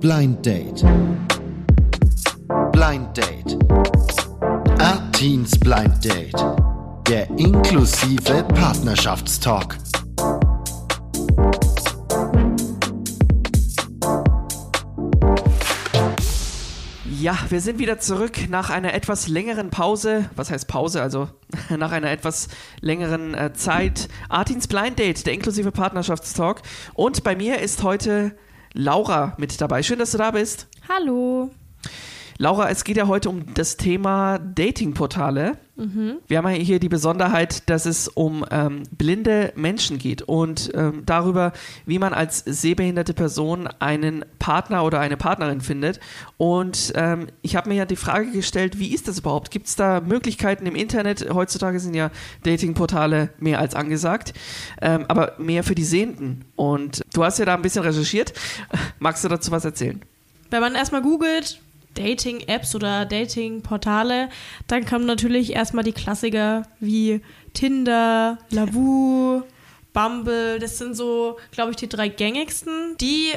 Blind Date. Blind Date. Artins Blind Date. Der inklusive Partnerschaftstalk. Ja, wir sind wieder zurück nach einer etwas längeren Pause. Was heißt Pause? Also nach einer etwas längeren äh, Zeit. Artins Blind Date, der inklusive Partnerschaftstalk. Und bei mir ist heute Laura mit dabei. Schön, dass du da bist. Hallo. Laura, es geht ja heute um das Thema Datingportale. Mhm. Wir haben ja hier die Besonderheit, dass es um ähm, blinde Menschen geht und ähm, darüber, wie man als sehbehinderte Person einen Partner oder eine Partnerin findet. Und ähm, ich habe mir ja die Frage gestellt, wie ist das überhaupt? Gibt es da Möglichkeiten im Internet? Heutzutage sind ja Datingportale mehr als angesagt, ähm, aber mehr für die Sehenden. Und du hast ja da ein bisschen recherchiert. Magst du dazu was erzählen? Wenn man erstmal googelt, Dating-Apps oder Dating-Portale, dann kommen natürlich erstmal die Klassiker wie Tinder, Lavu, Bumble. Das sind so, glaube ich, die drei gängigsten, die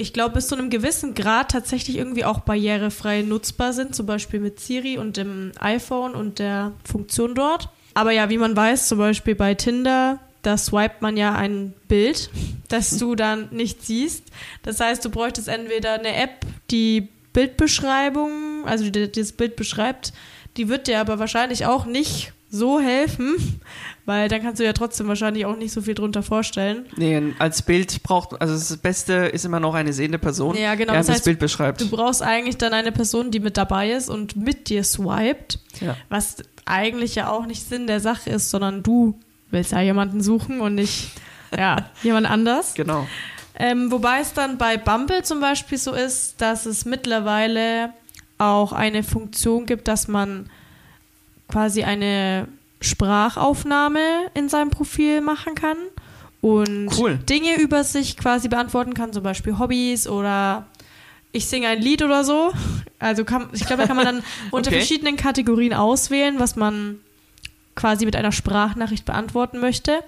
ich glaube, bis zu einem gewissen Grad tatsächlich irgendwie auch barrierefrei nutzbar sind, zum Beispiel mit Siri und dem iPhone und der Funktion dort. Aber ja, wie man weiß, zum Beispiel bei Tinder, da swipet man ja ein Bild, das du dann nicht siehst. Das heißt, du bräuchtest entweder eine App, die Bildbeschreibung, also die, die das Bild beschreibt, die wird dir aber wahrscheinlich auch nicht so helfen, weil dann kannst du ja trotzdem wahrscheinlich auch nicht so viel drunter vorstellen. Nee, als Bild braucht, also das Beste ist immer noch eine sehende Person, ja, genau, die das, heißt, das Bild beschreibt. Du brauchst eigentlich dann eine Person, die mit dabei ist und mit dir swiped, Ja. was eigentlich ja auch nicht Sinn der Sache ist, sondern du willst ja jemanden suchen und nicht ja, jemand anders. Genau. Ähm, wobei es dann bei Bumble zum Beispiel so ist, dass es mittlerweile auch eine Funktion gibt, dass man quasi eine Sprachaufnahme in seinem Profil machen kann und Cool. Dinge über sich quasi beantworten kann, zum Beispiel Hobbys oder ich singe ein Lied oder so. Also kann, ich glaube, da kann man dann unter Okay. verschiedenen Kategorien auswählen, was man quasi mit einer Sprachnachricht beantworten möchte.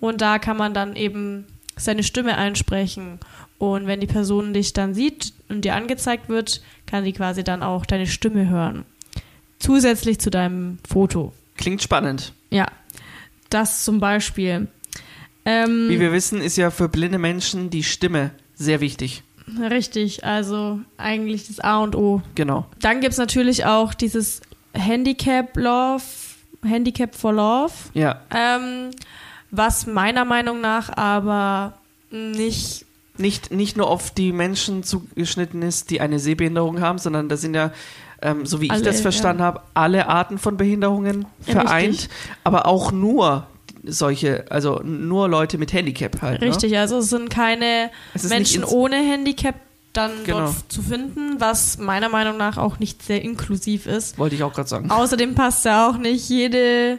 Und da kann man dann eben seine Stimme einsprechen. Und wenn die Person dich dann sieht und dir angezeigt wird, kann die quasi dann auch deine Stimme hören. Zusätzlich zu deinem Foto. Klingt spannend. Ja, das zum Beispiel. Ähm, Wie wir wissen, ist ja für blinde Menschen die Stimme sehr wichtig. richtig, also eigentlich das A und O. Genau. Dann gibt es natürlich auch dieses Handicap Love, Handicap for Love. Ja. Ähm, was meiner Meinung nach aber nicht. Nicht, nicht nur auf die Menschen zugeschnitten ist, die eine Sehbehinderung haben, sondern da sind ja, ähm, so wie ich Alle, das verstanden ja. habe, alle Arten von Behinderungen vereint, Richtig. aber auch nur solche, also nur Leute mit Handicap halt. Richtig, also es sind keine Es Menschen ohne Handicap dann Genau. dort zu finden, was meiner Meinung nach auch nicht sehr inklusiv ist. Ne? Wollte ich auch gerade sagen. Außerdem passt ja auch nicht jede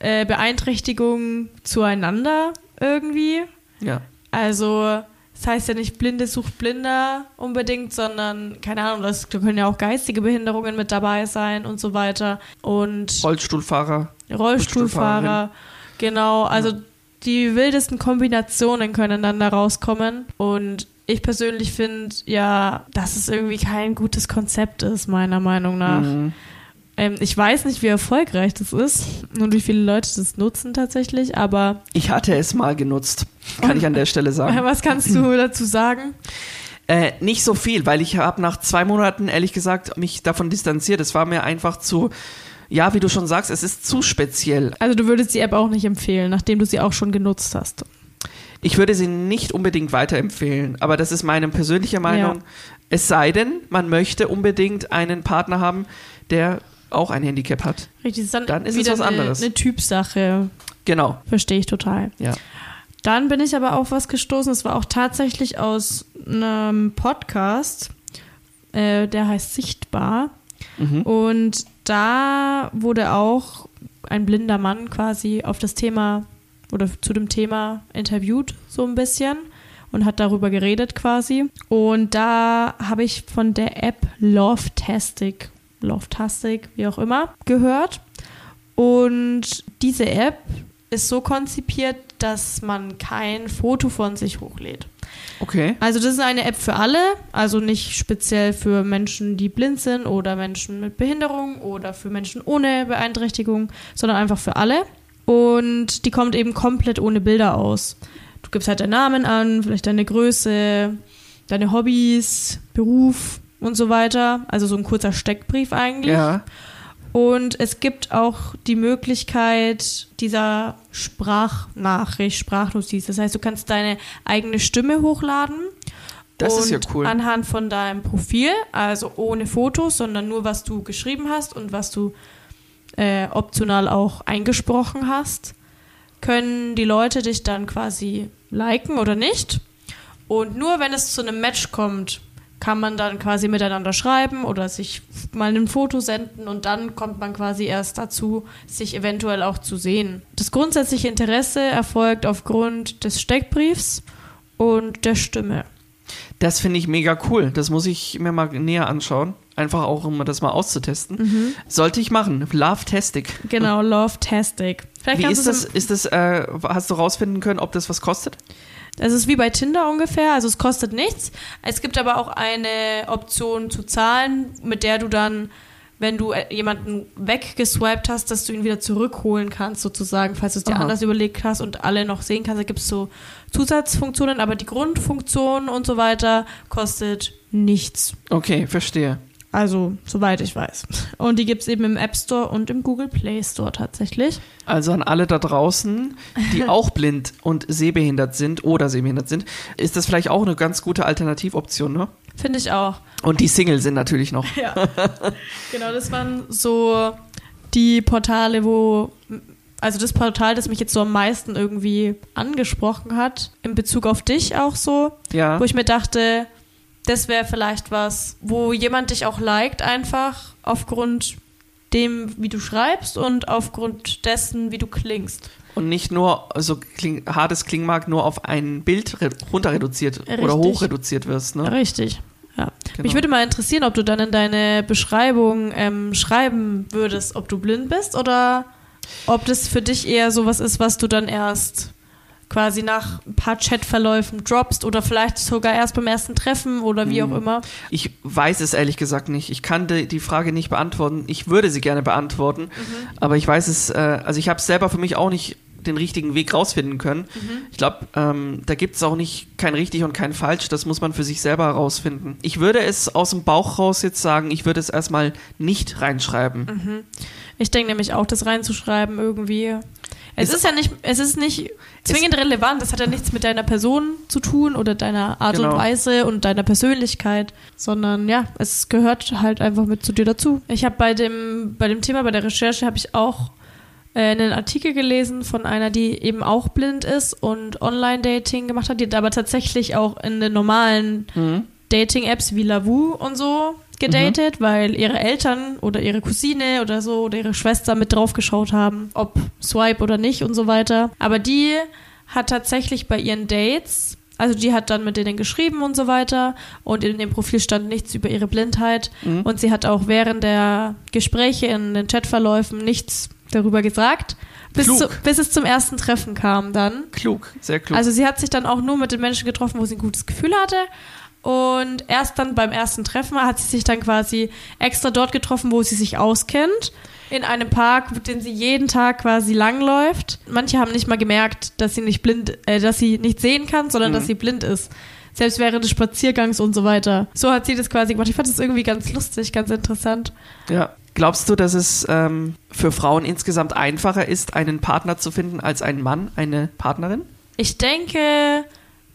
äh, Beeinträchtigung zueinander irgendwie. Ja. Also, das heißt ja nicht Blinde sucht Blinder unbedingt, sondern, keine Ahnung, das, da können ja auch geistige Behinderungen mit dabei sein und so weiter. Und Rollstuhlfahrer. Rollstuhlfahrer, genau. Also, die wildesten Kombinationen können dann da rauskommen. Und ich persönlich finde ja, dass es irgendwie kein gutes Konzept ist, meiner Meinung nach. Mhm. Ähm, ich weiß nicht, wie erfolgreich das ist und wie viele Leute das nutzen tatsächlich, aber Ich hatte es mal genutzt, kann ich an der Stelle sagen. was kannst du dazu sagen? Äh, nicht so viel, weil ich habe nach zwei Monaten ehrlich gesagt mich davon distanziert. Es war mir einfach zu, ja, wie du schon sagst, es ist zu speziell. Also du würdest die App auch nicht empfehlen, nachdem du sie auch schon genutzt hast. Ich würde sie nicht unbedingt weiterempfehlen, aber das ist meine persönliche Meinung. Ja. Es sei denn, man möchte unbedingt einen Partner haben, der auch ein Handicap hat. Richtig, ist dann, Dann ist es was anderes. Eine, eine Typsache, Genau, verstehe ich total. ja. Dann bin ich aber auf was gestoßen, es war auch tatsächlich aus einem Podcast, äh, der heißt Sichtbar. Mhm. Und da wurde auch ein blinder Mann quasi auf das Thema oder zu dem Thema interviewt, so ein bisschen. Und hat darüber geredet quasi. Und da habe ich von der App Lovetastic, Lovetastic, wie auch immer, gehört. Und diese App ist so konzipiert, dass man kein Foto von sich hochlädt. Okay. Also das ist eine App für alle, also nicht speziell für Menschen, die blind sind oder Menschen mit Behinderung oder für Menschen ohne Beeinträchtigung, sondern einfach für alle. Und die kommt eben komplett ohne Bilder aus. Du gibst halt deinen Namen an, vielleicht deine Größe, deine Hobbys, Beruf und so weiter. Also so ein kurzer Steckbrief eigentlich. Ja. Und es gibt auch die Möglichkeit dieser Sprachnachricht, Sprachnotiz. Das heißt, du kannst deine eigene Stimme hochladen. Das und ist ja cool. Anhand von deinem Profil, also ohne Fotos, sondern nur was du geschrieben hast und was du äh, optional auch eingesprochen hast, können die Leute dich dann quasi liken oder nicht. Und nur wenn es zu einem Match kommt, kann man dann quasi miteinander schreiben oder sich mal ein Foto senden und dann kommt man quasi erst dazu, sich eventuell auch zu sehen. Das grundsätzliche Interesse erfolgt aufgrund des Steckbriefs und der Stimme. Das finde ich mega cool. Das muss ich mir mal näher anschauen. Einfach auch, um das mal auszutesten. Sollte ich machen. Love-Tastic. Genau, Love-Tastic. Vielleicht Wie kannst ist du das? Ist das äh, hast du rausfinden können, ob das was kostet? Es ist wie bei Tinder ungefähr, also es kostet nichts. Es gibt aber auch eine Option zu zahlen, mit der du dann, wenn du äh, jemanden weggeswiped hast, dass du ihn wieder zurückholen kannst, sozusagen, falls du es dir Aha. anders überlegt hast und alle noch sehen kannst. Da gibt es so Zusatzfunktionen, aber die Grundfunktion und so weiter kostet nichts. Okay, verstehe. Also, soweit ich weiß. Und die gibt es eben im App Store und im Google Play Store tatsächlich. Also an alle da draußen, die auch blind und sehbehindert sind oder sehbehindert sind, ist das vielleicht auch eine ganz gute Alternativoption, ne? Finde ich auch. Und die Single sind natürlich noch. Ja. genau, das waren so die Portale, wo. Also das Portal, das mich jetzt so am meisten irgendwie angesprochen hat, in Bezug auf dich auch so, Ja. wo ich mir dachte, das wäre vielleicht was, wo jemand dich auch liked, einfach aufgrund dem, wie du schreibst und aufgrund dessen, wie du klingst. Und nicht nur so kling, hartes Klingmark nur auf ein Bild re runter reduziert oder Richtig. hoch reduziert wirst, ne? Richtig. Ja. Genau. Mich würde mal interessieren, ob du dann in deine Beschreibung ähm, schreiben würdest, ob du blind bist oder ob das für dich eher sowas ist, was du dann erst quasi nach ein paar Chatverläufen droppst oder vielleicht sogar erst beim ersten Treffen oder wie Mhm. auch immer. Ich weiß es ehrlich gesagt nicht. Ich kann die, die Frage nicht beantworten. Ich würde sie gerne beantworten, aber ich weiß es, äh, also ich habe selber für mich auch nicht den richtigen Weg rausfinden können. Ich glaube, ähm, da gibt es auch nicht kein richtig und kein falsch. Das muss man für sich selber herausfinden. Ich würde es aus dem Bauch raus jetzt sagen, ich würde es erstmal nicht reinschreiben. Ich denke nämlich auch, das reinzuschreiben irgendwie. Es Es- ist ja nicht, es ist nicht zwingend relevant, das hat ja nichts mit deiner Person zu tun oder deiner Art Genau. und Weise und deiner Persönlichkeit, sondern ja, es gehört halt einfach mit zu dir dazu. Ich habe bei dem, bei dem Thema, bei der Recherche, habe ich auch äh, einen Artikel gelesen von einer, die eben auch blind ist und Online-Dating gemacht hat, die aber tatsächlich auch in den normalen Mhm. Dating-Apps wie Lavu und so gedatet, weil ihre Eltern oder ihre Cousine oder so oder ihre Schwester mit draufgeschaut haben, ob Swipe oder nicht und so weiter. Aber die hat tatsächlich bei ihren Dates, also die hat dann mit denen geschrieben und so weiter und in dem Profil stand nichts über ihre Blindheit Mhm. und sie hat auch während der Gespräche in den Chatverläufen nichts darüber gesagt, bis, Klug. zu, bis es zum ersten Treffen kam dann. Klug, sehr klug. Also sie hat sich dann auch nur mit den Menschen getroffen, wo sie ein gutes Gefühl hatte. Und erst dann beim ersten Treffen hat sie sich dann quasi extra dort getroffen, wo sie sich auskennt. In einem Park, den sie jeden Tag quasi langläuft. Manche haben nicht mal gemerkt, dass sie nicht blind, äh, dass sie nicht sehen kann, sondern Mhm. dass sie blind ist. Selbst während des Spaziergangs und so weiter. So hat sie das quasi gemacht. Ich fand das irgendwie ganz lustig, ganz interessant. Ja. Glaubst du, dass es ähm, für Frauen insgesamt einfacher ist, einen Partner zu finden als einen Mann, eine Partnerin? Ich denke,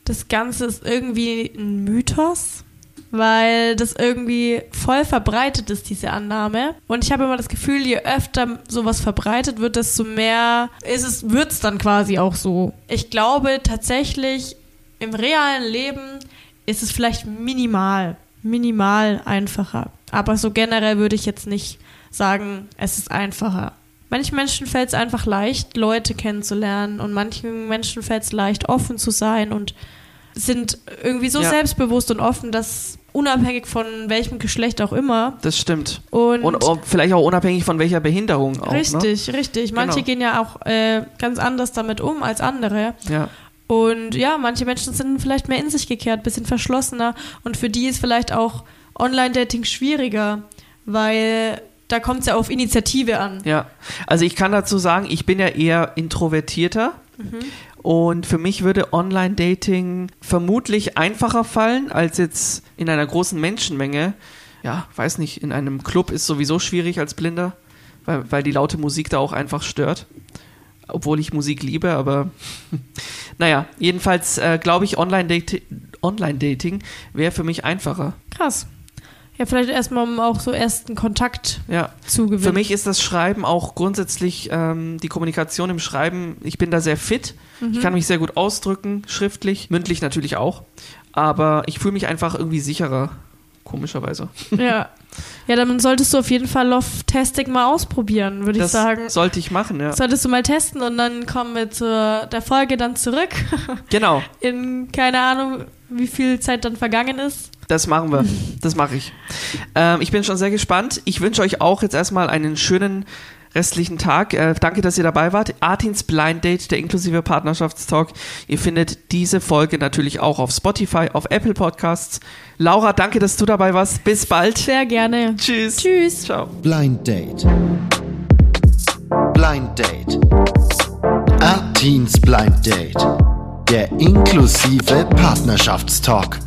das Ganze ist irgendwie ein Mythos, weil das irgendwie voll verbreitet ist, diese Annahme. Und ich habe immer das Gefühl, je öfter sowas verbreitet wird, desto mehr ist es, wird es dann quasi auch so. Ich glaube tatsächlich, im realen Leben ist es vielleicht minimal, minimal einfacher. Aber so generell würde ich jetzt nicht sagen, es ist einfacher. Manchen Menschen fällt es einfach leicht, Leute kennenzulernen und manchen Menschen fällt es leicht, offen zu sein und sind irgendwie so Ja. selbstbewusst und offen, dass unabhängig von welchem Geschlecht auch immer Das stimmt. und, Und, vielleicht auch unabhängig von welcher Behinderung auch. Ne? richtig, richtig. Manche Genau. gehen ja auch äh, ganz anders damit um als andere Ja. Und ja, manche Menschen sind vielleicht mehr in sich gekehrt, bisschen verschlossener. Und für die ist vielleicht auch Online-Dating schwieriger, weil da kommt es ja auf Initiative an. Ja, also ich kann dazu sagen, ich bin ja eher introvertierter. Und für mich würde Online-Dating vermutlich einfacher fallen als jetzt in einer großen Menschenmenge. Ja, weiß nicht, in einem Club ist sowieso schwierig als Blinder, weil, weil die laute Musik da auch einfach stört. Obwohl ich Musik liebe, aber naja, jedenfalls äh, glaube ich, Online-Dating Online wäre für mich einfacher. Krass. Ja, vielleicht erstmal, um auch so ersten Kontakt Ja, zu gewinnen. Für mich ist das Schreiben auch grundsätzlich ähm, die Kommunikation im Schreiben. Ich bin da sehr fit. Ich kann mich sehr gut ausdrücken, schriftlich, mündlich natürlich auch. Aber ich fühle mich einfach irgendwie sicherer, komischerweise. Ja. Ja, dann solltest du auf jeden Fall Love-Testing mal ausprobieren, würde ich sagen. sollte ich machen, ja. Solltest du mal testen und dann kommen wir zur der Folge dann zurück. Genau, In keine Ahnung, wie viel Zeit dann vergangen ist. das machen wir. Das mache ich. Ähm, ich bin schon sehr gespannt. Ich wünsche euch auch jetzt erstmal einen schönen restlichen Tag. Äh, danke, dass ihr dabei wart. Artins Blind Date, der inklusive Partnerschaftstalk. Ihr findet diese Folge natürlich auch auf Spotify, auf Apple Podcasts. Laura, danke, dass du dabei warst. Bis bald. Sehr gerne. Tschüss. Tschüss. Ciao. Blind Date. Blind Date. Artins Blind Date. Der inklusive Partnerschaftstalk.